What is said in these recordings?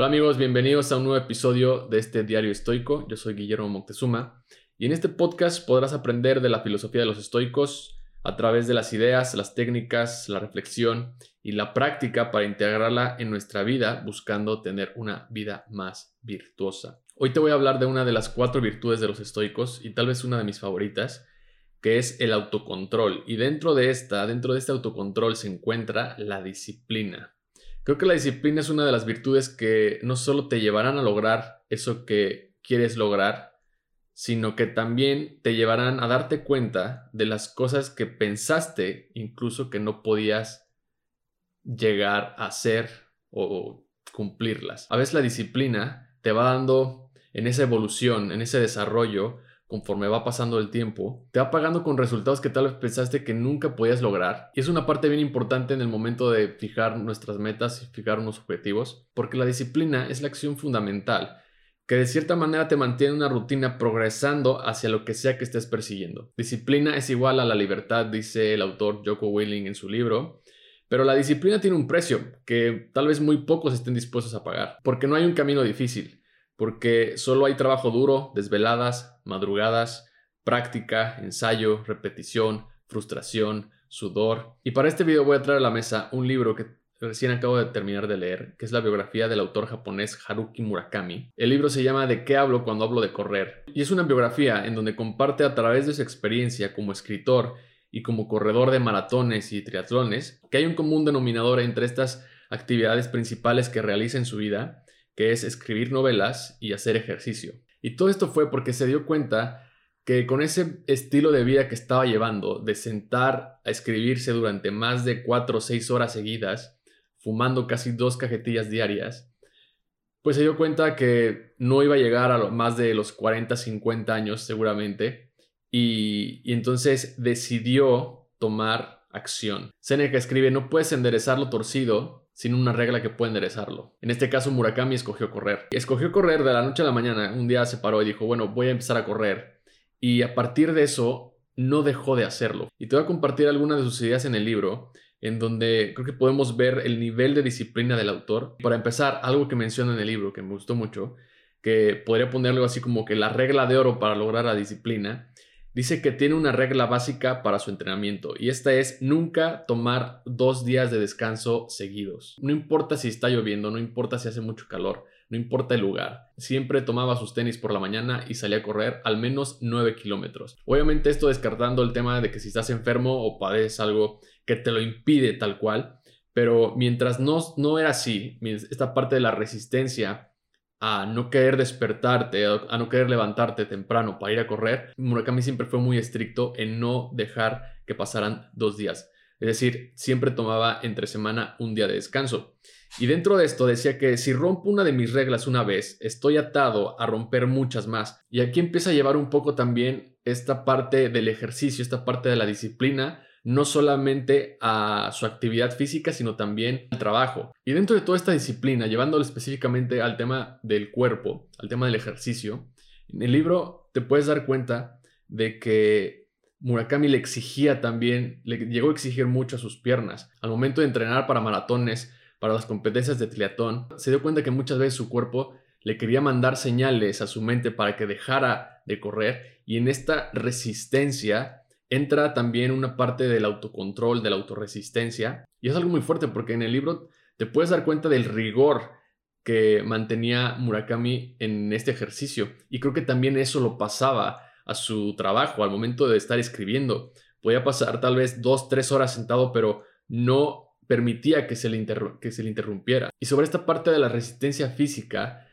Hola amigos, bienvenidos a un nuevo episodio de este diario estoico. Yo soy Guillermo Moctezuma y en este podcast podrás aprender de la filosofía de los estoicos a través de las ideas, las técnicas, la reflexión y la práctica para integrarla en nuestra vida buscando tener una vida más virtuosa. Hoy te voy a hablar de una de las cuatro virtudes de los estoicos y tal vez una de mis favoritas, que es el autocontrol. Y dentro de esta, dentro de este autocontrol se encuentra la disciplina. Creo que la disciplina es una de las virtudes que no solo te llevarán a lograr eso que quieres lograr, sino que también te llevarán a darte cuenta de las cosas que pensaste incluso que no podías llegar a hacer o cumplirlas. A veces la disciplina te va dando en esa evolución, en ese desarrollo, conforme va pasando el tiempo, te va pagando con resultados que tal vez pensaste que nunca podías lograr. Y es una parte bien importante en el momento de fijar nuestras metas y fijar unos objetivos, porque la disciplina es la acción fundamental que de cierta manera te mantiene una rutina progresando hacia lo que sea que estés persiguiendo. Disciplina es igual a la libertad, dice el autor Joko Willing en su libro, pero la disciplina tiene un precio que tal vez muy pocos estén dispuestos a pagar, porque no hay un camino difícil porque solo hay trabajo duro, desveladas, madrugadas, práctica, ensayo, repetición, frustración, sudor. Y para este video voy a traer a la mesa un libro que recién acabo de terminar de leer, que es la biografía del autor japonés Haruki Murakami. El libro se llama ¿De qué hablo cuando hablo de correr? Y es una biografía en donde comparte a través de su experiencia como escritor y como corredor de maratones y triatlones que hay un común denominador entre estas actividades principales que realiza en su vida que es escribir novelas y hacer ejercicio. Y todo esto fue porque se dio cuenta que con ese estilo de vida que estaba llevando, de sentar a escribirse durante más de 4 o 6 horas seguidas, fumando casi dos cajetillas diarias, pues se dio cuenta que no iba a llegar a más de los 40, 50 años seguramente, y, y entonces decidió tomar acción. Seneca escribe, no puedes enderezar lo torcido sin una regla que pueda enderezarlo. En este caso, Murakami escogió correr. Escogió correr de la noche a la mañana. Un día se paró y dijo, bueno, voy a empezar a correr. Y a partir de eso, no dejó de hacerlo. Y te voy a compartir algunas de sus ideas en el libro, en donde creo que podemos ver el nivel de disciplina del autor. Para empezar, algo que menciona en el libro, que me gustó mucho, que podría ponerlo así como que la regla de oro para lograr la disciplina, dice que tiene una regla básica para su entrenamiento y esta es nunca tomar dos días de descanso seguidos. No importa si está lloviendo, no importa si hace mucho calor, no importa el lugar. Siempre tomaba sus tenis por la mañana y salía a correr al menos 9 kilómetros. Obviamente esto descartando el tema de que si estás enfermo o padeces algo que te lo impide tal cual, pero mientras no, no era así, esta parte de la resistencia a no querer despertarte, a no querer levantarte temprano para ir a correr, Murakami siempre fue muy estricto en no dejar que pasaran dos días. Es decir, siempre tomaba entre semana un día de descanso. Y dentro de esto decía que si rompo una de mis reglas una vez, estoy atado a romper muchas más. Y aquí empieza a llevar un poco también esta parte del ejercicio, esta parte de la disciplina, no solamente a su actividad física, sino también al trabajo. Y dentro de toda esta disciplina, llevándolo específicamente al tema del cuerpo, al tema del ejercicio, en el libro te puedes dar cuenta de que Murakami le exigía también, le llegó a exigir mucho a sus piernas. Al momento de entrenar para maratones, para las competencias de triatlón, se dio cuenta que muchas veces su cuerpo le quería mandar señales a su mente para que dejara de correr y en esta resistencia entra también una parte del autocontrol, de la autorresistencia. Y es algo muy fuerte porque en el libro te puedes dar cuenta del rigor que mantenía Murakami en este ejercicio. Y creo que también eso lo pasaba a su trabajo al momento de estar escribiendo. Podía pasar tal vez dos, tres horas sentado, pero no permitía que se le, que se le interrumpiera. Y sobre esta parte de la resistencia física,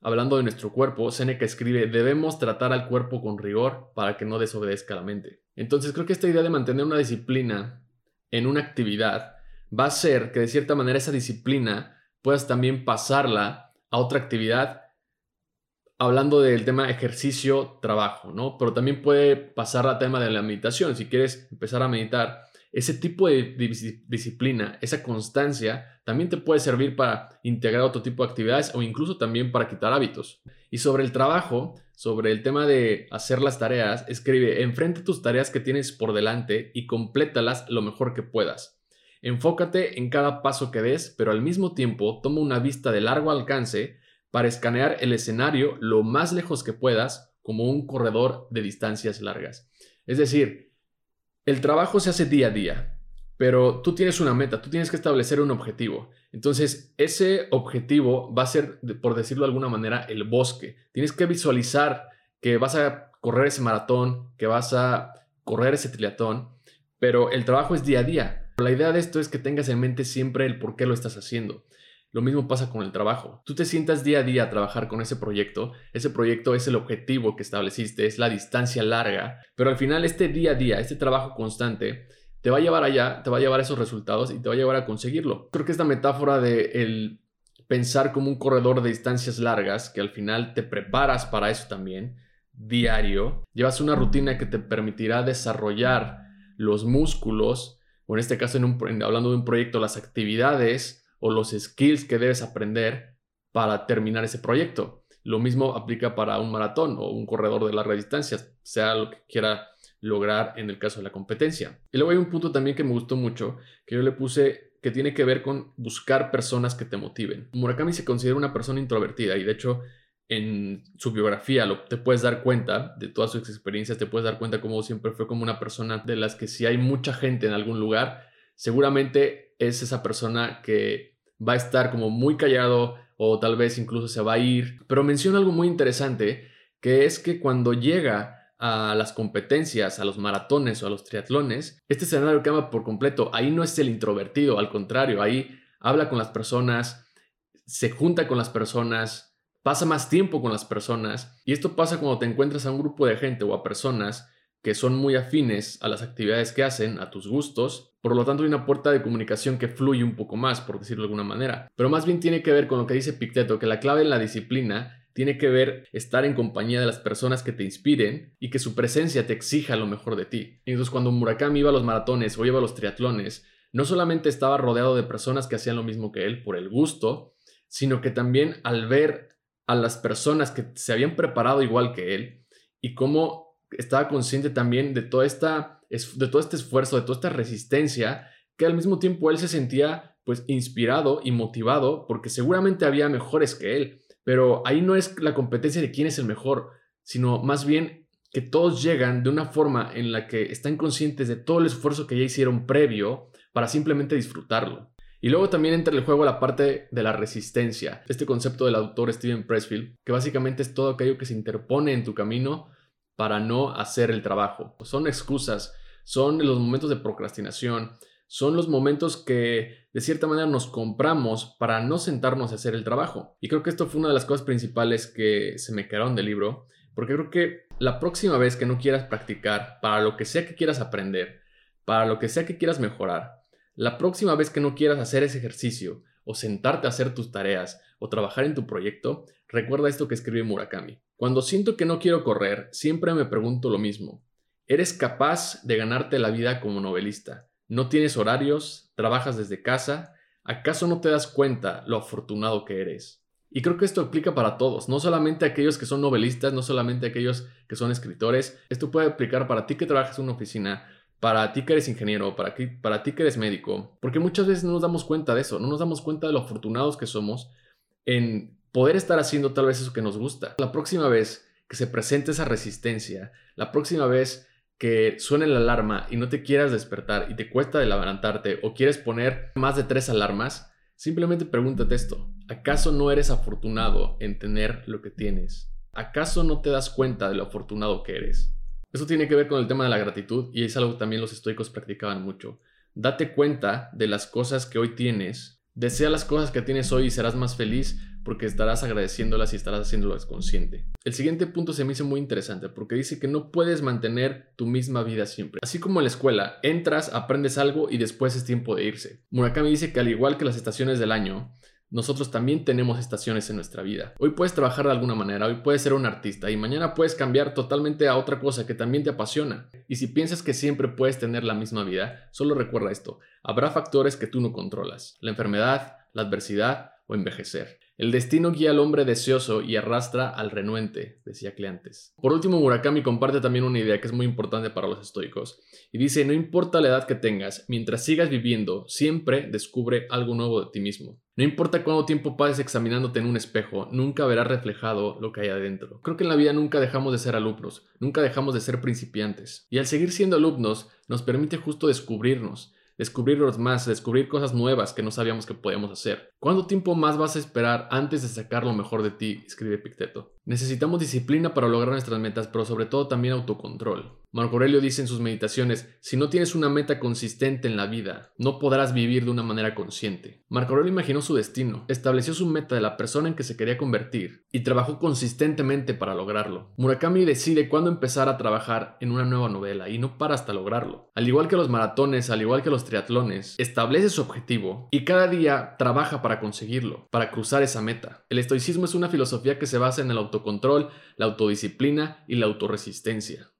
Hablando de nuestro cuerpo, Seneca escribe, debemos tratar al cuerpo con rigor para que no desobedezca la mente. Entonces creo que esta idea de mantener una disciplina en una actividad va a ser que de cierta manera esa disciplina puedas también pasarla a otra actividad, hablando del tema ejercicio, trabajo, ¿no? Pero también puede pasar al tema de la meditación. Si quieres empezar a meditar, ese tipo de disciplina, esa constancia, también te puede servir para integrar otro tipo de actividades o incluso también para quitar hábitos. Y sobre el trabajo, sobre el tema de hacer las tareas, escribe, enfrente tus tareas que tienes por delante y complétalas lo mejor que puedas. Enfócate en cada paso que des, pero al mismo tiempo toma una vista de largo alcance para escanear el escenario lo más lejos que puedas como un corredor de distancias largas. Es decir, el trabajo se hace día a día, pero tú tienes una meta, tú tienes que establecer un objetivo. Entonces, ese objetivo va a ser, por decirlo de alguna manera, el bosque. Tienes que visualizar que vas a correr ese maratón, que vas a correr ese triatlón, pero el trabajo es día a día. La idea de esto es que tengas en mente siempre el por qué lo estás haciendo. Lo mismo pasa con el trabajo. Tú te sientas día a día a trabajar con ese proyecto. Ese proyecto es el objetivo que estableciste, es la distancia larga. Pero al final este día a día, este trabajo constante, te va a llevar allá, te va a llevar esos resultados y te va a llevar a conseguirlo. Creo que esta metáfora de el pensar como un corredor de distancias largas, que al final te preparas para eso también, diario, llevas una rutina que te permitirá desarrollar los músculos, o en este caso en hablando de un proyecto, las actividades o los skills que debes aprender para terminar ese proyecto. Lo mismo aplica para un maratón o un corredor de largas distancias, sea lo que quiera lograr en el caso de la competencia. Y luego hay un punto también que me gustó mucho, que yo le puse que tiene que ver con buscar personas que te motiven. Murakami se considera una persona introvertida y de hecho en su biografía lo, te puedes dar cuenta de todas sus experiencias, te puedes dar cuenta cómo siempre fue como una persona de las que si hay mucha gente en algún lugar, seguramente es esa persona que va a estar como muy callado o tal vez incluso se va a ir. Pero menciona algo muy interesante, que es que cuando llega a las competencias, a los maratones o a los triatlones, este escenario cambia por completo. Ahí no es el introvertido, al contrario, ahí habla con las personas, se junta con las personas, pasa más tiempo con las personas. Y esto pasa cuando te encuentras a un grupo de gente o a personas que son muy afines a las actividades que hacen, a tus gustos, por lo tanto hay una puerta de comunicación que fluye un poco más, por decirlo de alguna manera. Pero más bien tiene que ver con lo que dice Picteto, que la clave en la disciplina tiene que ver estar en compañía de las personas que te inspiren y que su presencia te exija lo mejor de ti. Entonces cuando Murakami iba a los maratones o iba a los triatlones, no solamente estaba rodeado de personas que hacían lo mismo que él por el gusto, sino que también al ver a las personas que se habían preparado igual que él y cómo estaba consciente también de, toda esta, de todo este esfuerzo, de toda esta resistencia, que al mismo tiempo él se sentía pues inspirado y motivado porque seguramente había mejores que él, pero ahí no es la competencia de quién es el mejor, sino más bien que todos llegan de una forma en la que están conscientes de todo el esfuerzo que ya hicieron previo para simplemente disfrutarlo. Y luego también entra en el juego la parte de la resistencia, este concepto del autor Steven Pressfield, que básicamente es todo aquello que se interpone en tu camino para no hacer el trabajo. Son excusas, son los momentos de procrastinación, son los momentos que de cierta manera nos compramos para no sentarnos a hacer el trabajo. Y creo que esto fue una de las cosas principales que se me quedaron del libro, porque creo que la próxima vez que no quieras practicar para lo que sea que quieras aprender, para lo que sea que quieras mejorar, la próxima vez que no quieras hacer ese ejercicio o sentarte a hacer tus tareas o trabajar en tu proyecto, recuerda esto que escribe Murakami. Cuando siento que no quiero correr, siempre me pregunto lo mismo. ¿Eres capaz de ganarte la vida como novelista? ¿No tienes horarios? ¿Trabajas desde casa? ¿Acaso no te das cuenta lo afortunado que eres? Y creo que esto aplica para todos, no solamente aquellos que son novelistas, no solamente aquellos que son escritores. Esto puede aplicar para ti que trabajas en una oficina, para ti que eres ingeniero, para, para ti que eres médico, porque muchas veces no nos damos cuenta de eso, no nos damos cuenta de lo afortunados que somos en poder estar haciendo tal vez eso que nos gusta. La próxima vez que se presente esa resistencia, la próxima vez que suene la alarma y no te quieras despertar y te cuesta levantarte o quieres poner más de tres alarmas, simplemente pregúntate esto. ¿Acaso no eres afortunado en tener lo que tienes? ¿Acaso no te das cuenta de lo afortunado que eres? Eso tiene que ver con el tema de la gratitud y es algo también los estoicos practicaban mucho. Date cuenta de las cosas que hoy tienes, desea las cosas que tienes hoy y serás más feliz porque estarás agradeciéndolas y estarás haciéndolas consciente. El siguiente punto se me hizo muy interesante porque dice que no puedes mantener tu misma vida siempre. Así como en la escuela, entras, aprendes algo y después es tiempo de irse. Murakami dice que al igual que las estaciones del año, nosotros también tenemos estaciones en nuestra vida. Hoy puedes trabajar de alguna manera, hoy puedes ser un artista y mañana puedes cambiar totalmente a otra cosa que también te apasiona. Y si piensas que siempre puedes tener la misma vida, solo recuerda esto, habrá factores que tú no controlas, la enfermedad, la adversidad o envejecer. El destino guía al hombre deseoso y arrastra al renuente, decía Cleantes. Por último, Murakami comparte también una idea que es muy importante para los estoicos, y dice, no importa la edad que tengas, mientras sigas viviendo, siempre descubre algo nuevo de ti mismo. No importa cuánto tiempo pases examinándote en un espejo, nunca verás reflejado lo que hay adentro. Creo que en la vida nunca dejamos de ser alumnos, nunca dejamos de ser principiantes. Y al seguir siendo alumnos, nos permite justo descubrirnos, descubrirlos más, descubrir cosas nuevas que no sabíamos que podíamos hacer. ¿Cuánto tiempo más vas a esperar antes de sacar lo mejor de ti? escribe Picteto. Necesitamos disciplina para lograr nuestras metas, pero sobre todo también autocontrol. Marco Aurelio dice en sus meditaciones, si no tienes una meta consistente en la vida, no podrás vivir de una manera consciente. Marco Aurelio imaginó su destino, estableció su meta de la persona en que se quería convertir y trabajó consistentemente para lograrlo. Murakami decide cuándo empezar a trabajar en una nueva novela y no para hasta lograrlo. Al igual que los maratones, al igual que los triatlones, establece su objetivo y cada día trabaja para conseguirlo, para cruzar esa meta. El estoicismo es una filosofía que se basa en el autocontrol, la autodisciplina y la autorresistencia.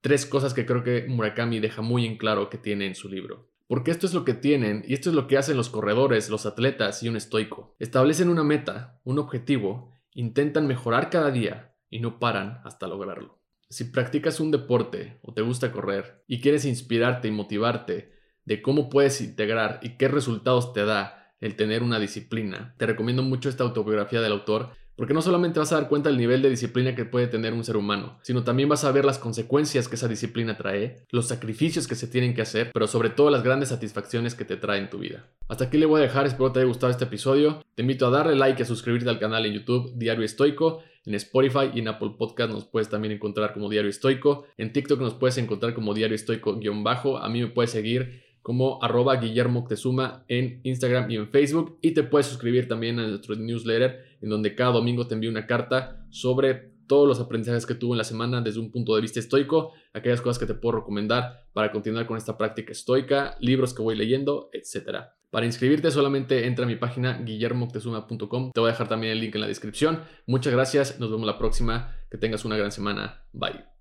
Tres cosas que creo que Murakami deja muy en claro que tiene en su libro. Porque esto es lo que tienen y esto es lo que hacen los corredores, los atletas y un estoico. Establecen una meta, un objetivo, intentan mejorar cada día y no paran hasta lograrlo. Si practicas un deporte o te gusta correr y quieres inspirarte y motivarte de cómo puedes integrar y qué resultados te da el tener una disciplina, te recomiendo mucho esta autobiografía del autor porque no solamente vas a dar cuenta del nivel de disciplina que puede tener un ser humano, sino también vas a ver las consecuencias que esa disciplina trae, los sacrificios que se tienen que hacer, pero sobre todo las grandes satisfacciones que te trae en tu vida. Hasta aquí le voy a dejar, espero te haya gustado este episodio. Te invito a darle like y a suscribirte al canal en YouTube Diario Estoico. En Spotify y en Apple Podcast nos puedes también encontrar como Diario Estoico. En TikTok nos puedes encontrar como Diario Estoico-bajo. A mí me puedes seguir como arroba Guillermo Tezuma en Instagram y en Facebook. Y te puedes suscribir también a nuestro newsletter, en donde cada domingo te envío una carta sobre todos los aprendizajes que tuve en la semana desde un punto de vista estoico, aquellas cosas que te puedo recomendar para continuar con esta práctica estoica, libros que voy leyendo, etc. Para inscribirte solamente entra a mi página guillermoctezuma.com. Te voy a dejar también el link en la descripción. Muchas gracias, nos vemos la próxima. Que tengas una gran semana. Bye.